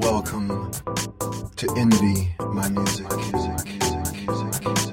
Welcome to Envy My Music. music, music, music,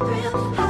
real high